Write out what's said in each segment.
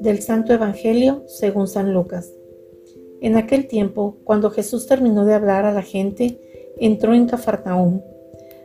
Del Santo Evangelio según San Lucas. En aquel tiempo, cuando Jesús terminó de hablar a la gente, entró en Cafarnaúm.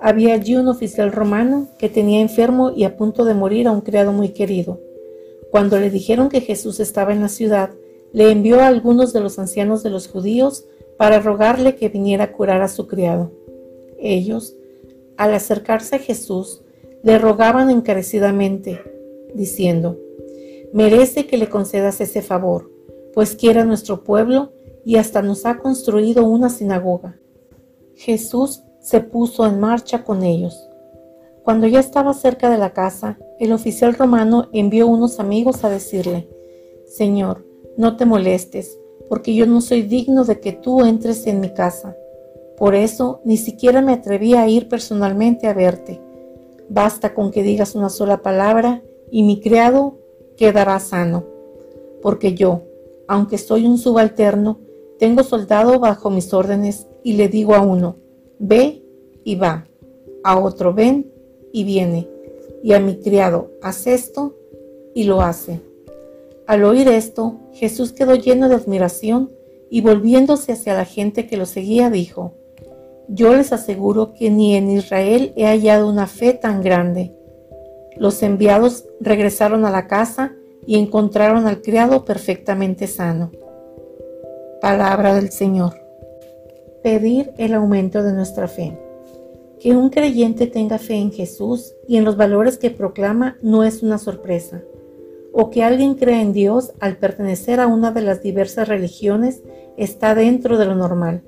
Había allí un oficial romano que tenía enfermo y a punto de morir a un criado muy querido. Cuando le dijeron que Jesús estaba en la ciudad, le envió a algunos de los ancianos de los judíos para rogarle que viniera a curar a su criado. Ellos, al acercarse a Jesús, le rogaban encarecidamente, diciendo, merece que le concedas ese favor, pues quiere a nuestro pueblo y hasta nos ha construido una sinagoga. Jesús se puso en marcha con ellos. Cuando ya estaba cerca de la casa, el oficial romano envió unos amigos a decirle, Señor, no te molestes, porque yo no soy digno de que tú entres en mi casa. Por eso ni siquiera me atreví a ir personalmente a verte. Basta con que digas una sola palabra y mi criado quedará sano, porque yo, aunque soy un subalterno, tengo soldado bajo mis órdenes y le digo a uno, ve y va, a otro ven y viene, y a mi criado, haz esto y lo hace. Al oír esto, Jesús quedó lleno de admiración y volviéndose hacia la gente que lo seguía, dijo, Yo les aseguro que ni en Israel he hallado una fe tan grande. Los enviados regresaron a la casa y encontraron al criado perfectamente sano. Palabra del Señor. Pedir el aumento de nuestra fe. Que un creyente tenga fe en Jesús y en los valores que proclama no es una sorpresa. O que alguien crea en Dios al pertenecer a una de las diversas religiones está dentro de lo normal.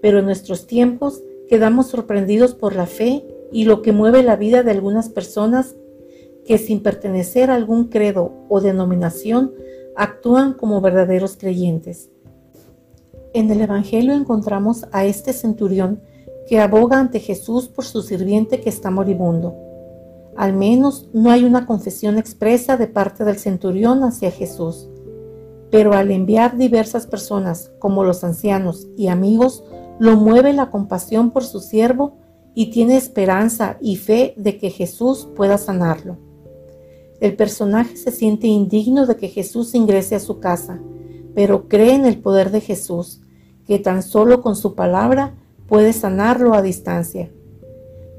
Pero en nuestros tiempos quedamos sorprendidos por la fe y lo que mueve la vida de algunas personas que sin pertenecer a algún credo o denominación actúan como verdaderos creyentes. En el Evangelio encontramos a este centurión que aboga ante Jesús por su sirviente que está moribundo. Al menos no hay una confesión expresa de parte del centurión hacia Jesús, pero al enviar diversas personas como los ancianos y amigos, lo mueve la compasión por su siervo y tiene esperanza y fe de que Jesús pueda sanarlo. El personaje se siente indigno de que Jesús ingrese a su casa, pero cree en el poder de Jesús, que tan solo con su palabra puede sanarlo a distancia.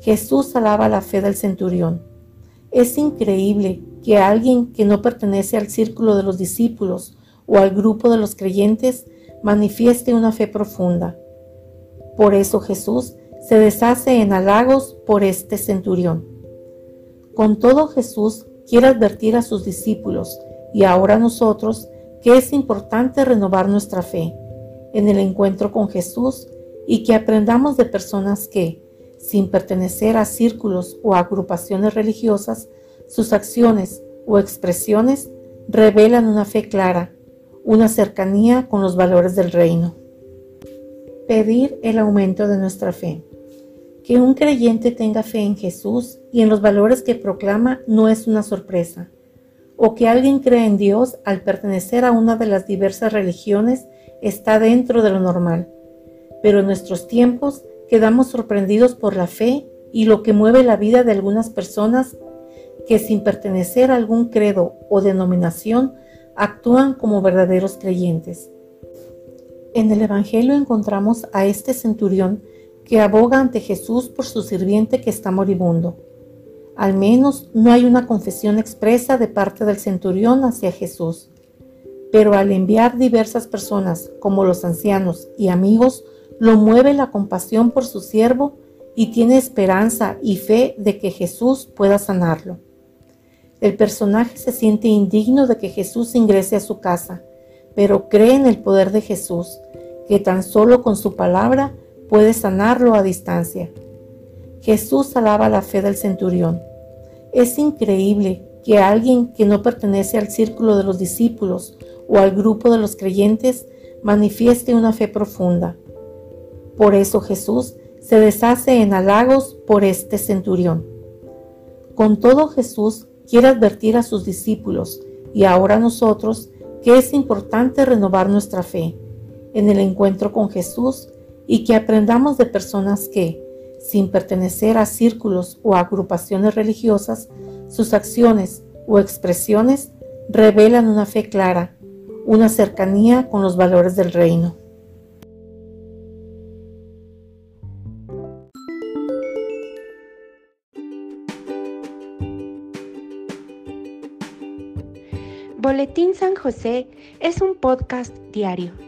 Jesús alaba la fe del centurión. Es increíble que alguien que no pertenece al círculo de los discípulos o al grupo de los creyentes manifieste una fe profunda. Por eso Jesús se deshace en halagos por este centurión. Con todo Jesús quiere advertir a sus discípulos y ahora a nosotros que es importante renovar nuestra fe en el encuentro con Jesús y que aprendamos de personas que, sin pertenecer a círculos o agrupaciones religiosas, sus acciones o expresiones revelan una fe clara, una cercanía con los valores del reino. Pedir el aumento de nuestra fe. Que un creyente tenga fe en Jesús y en los valores que proclama no es una sorpresa. O que alguien crea en Dios al pertenecer a una de las diversas religiones está dentro de lo normal. Pero en nuestros tiempos quedamos sorprendidos por la fe y lo que mueve la vida de algunas personas que sin pertenecer a algún credo o denominación actúan como verdaderos creyentes. En el Evangelio encontramos a este centurión que aboga ante Jesús por su sirviente que está moribundo. Al menos no hay una confesión expresa de parte del centurión hacia Jesús, pero al enviar diversas personas, como los ancianos y amigos, lo mueve la compasión por su siervo y tiene esperanza y fe de que Jesús pueda sanarlo. El personaje se siente indigno de que Jesús ingrese a su casa, pero cree en el poder de Jesús, que tan solo con su palabra puede sanarlo a distancia. Jesús alaba la fe del centurión. Es increíble que alguien que no pertenece al círculo de los discípulos o al grupo de los creyentes manifieste una fe profunda. Por eso Jesús se deshace en halagos por este centurión. Con todo Jesús quiere advertir a sus discípulos y ahora a nosotros que es importante renovar nuestra fe en el encuentro con Jesús y que aprendamos de personas que, sin pertenecer a círculos o agrupaciones religiosas, sus acciones o expresiones revelan una fe clara, una cercanía con los valores del reino. Boletín San José es un podcast diario.